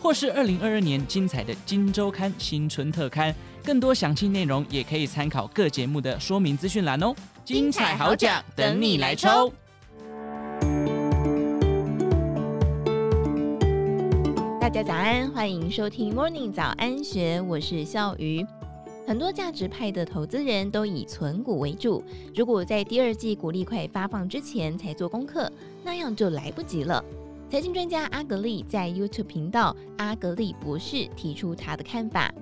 或是二零二二年精彩的《金周刊》新春特刊。更多详细内容也可以参考各节目的说明资讯栏哦。精彩好奖等你来抽！大家早安，欢迎收听 Morning 早安学，我是笑鱼。很多价值派的投资人都以存股为主，如果在第二季股利快发放之前才做功课，那样就来不及了。财经专家阿格力在 YouTube 频道阿格力博士提出他的看法。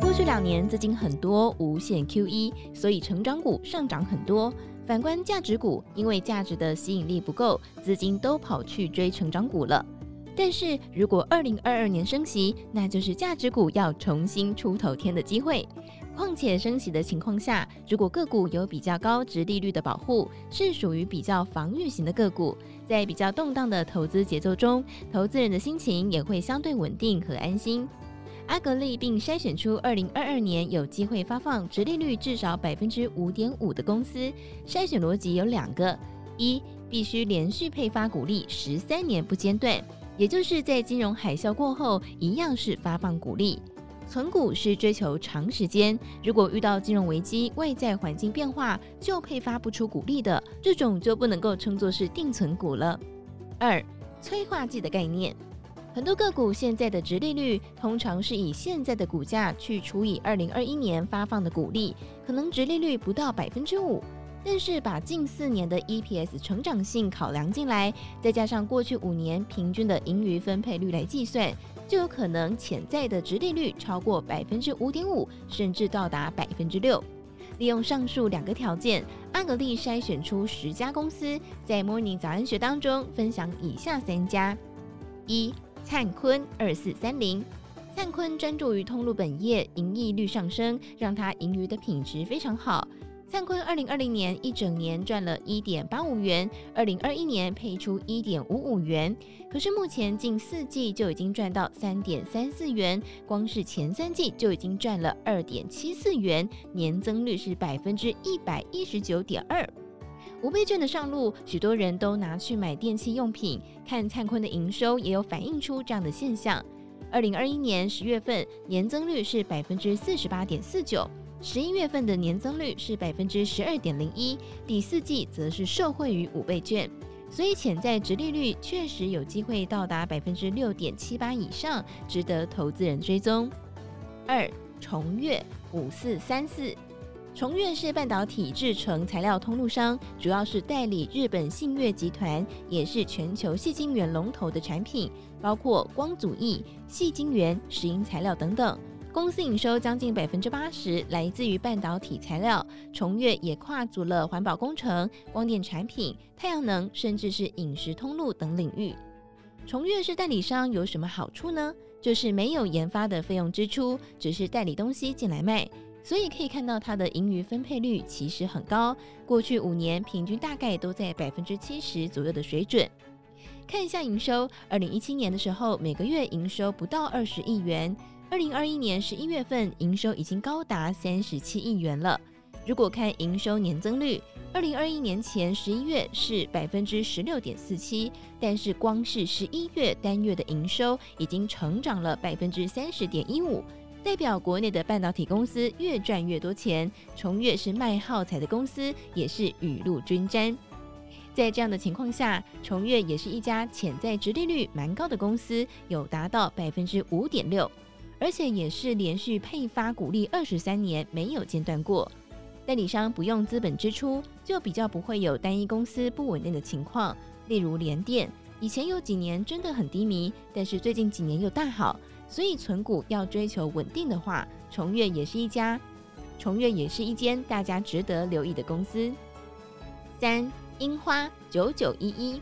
过去两年资金很多，无限 QE，所以成长股上涨很多。反观价值股，因为价值的吸引力不够，资金都跑去追成长股了。但是如果二零二二年升息，那就是价值股要重新出头天的机会。况且升息的情况下，如果个股有比较高值利率的保护，是属于比较防御型的个股，在比较动荡的投资节奏中，投资人的心情也会相对稳定和安心。阿格力并筛选出二零二二年有机会发放殖利率至少百分之五点五的公司，筛选逻辑有两个：一，必须连续配发股利十三年不间断，也就是在金融海啸过后一样是发放股利；存股是追求长时间，如果遇到金融危机、外在环境变化就配发不出股利的，这种就不能够称作是定存股了。二，催化剂的概念。很多个股现在的殖利率通常是以现在的股价去除以二零二一年发放的股利，可能殖利率不到百分之五。但是把近四年的 EPS 成长性考量进来，再加上过去五年平均的盈余分配率来计算，就有可能潜在的直利率超过百分之五点五，甚至到达百分之六。利用上述两个条件，阿格力筛选出十家公司，在 Morning 早安学当中分享以下三家：一。灿坤二四三零，灿坤专注于通路本业，盈利率上升，让它盈余的品质非常好。灿坤二零二零年一整年赚了一点八五元，二零二一年配出一点五五元，可是目前近四季就已经赚到三点三四元，光是前三季就已经赚了二点七四元，年增率是百分之一百一十九点二。五倍券的上路，许多人都拿去买电器用品。看灿坤的营收，也有反映出这样的现象。二零二一年十月份年增率是百分之四十八点四九，十一月份的年增率是百分之十二点零一。第四季则是受惠于五倍券，所以潜在殖利率确实有机会到达百分之六点七八以上，值得投资人追踪。二重越五四三四。重越是半导体制成材料通路商，主要是代理日本信越集团，也是全球细晶圆龙头的产品，包括光阻液、矽晶圆、石英材料等等。公司营收将近百分之八十来自于半导体材料。重越也跨足了环保工程、光电产品、太阳能，甚至是饮食通路等领域。重越是代理商有什么好处呢？就是没有研发的费用支出，只是代理东西进来卖。所以可以看到，它的盈余分配率其实很高，过去五年平均大概都在百分之七十左右的水准。看一下营收，二零一七年的时候，每个月营收不到二十亿元，二零二一年十一月份营收已经高达三十七亿元了。如果看营收年增率，二零二一年前十一月是百分之十六点四七，但是光是十一月单月的营收已经成长了百分之三十点一五。代表国内的半导体公司越赚越多钱，重越是卖耗材的公司，也是雨露均沾。在这样的情况下，重越也是一家潜在值利率蛮高的公司，有达到百分之五点六，而且也是连续配发股利二十三年没有间断过。代理商不用资本支出，就比较不会有单一公司不稳定的情况。例如联电，以前有几年真的很低迷，但是最近几年又大好。所以存股要追求稳定的话，重越也是一家，重越也是一间大家值得留意的公司。三，樱花九九一一，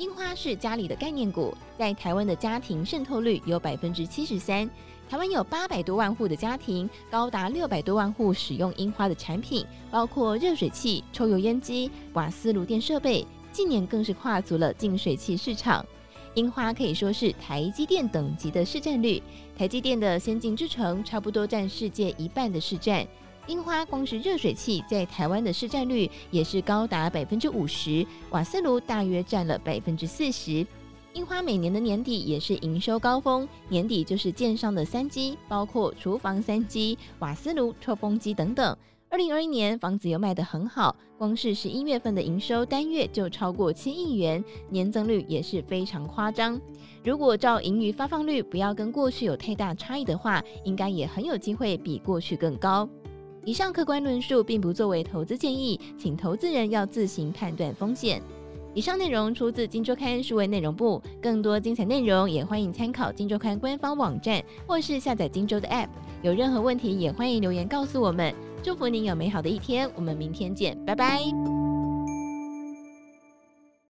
樱花是家里的概念股，在台湾的家庭渗透率有百分之七十三，台湾有八百多万户的家庭，高达六百多万户使用樱花的产品，包括热水器、抽油烟机、瓦斯炉电设备。近年更是跨足了净水器市场。樱花可以说是台积电等级的市占率，台积电的先进制程差不多占世界一半的市占。樱花光是热水器在台湾的市占率也是高达百分之五十，瓦斯炉大约占了百分之四十。樱花每年的年底也是营收高峰，年底就是建商的三机，包括厨房三机、瓦斯炉、抽风机等等。二零二一年房子又卖得很好，光是十一月份的营收单月就超过七亿元，年增率也是非常夸张。如果照盈余发放率不要跟过去有太大差异的话，应该也很有机会比过去更高。以上客观论述并不作为投资建议，请投资人要自行判断风险。以上内容出自《金周刊》数位内容部，更多精彩内容也欢迎参考《金周刊》官方网站或是下载《金周》的 App。有任何问题也欢迎留言告诉我们。祝福您有美好的一天，我们明天见，拜拜。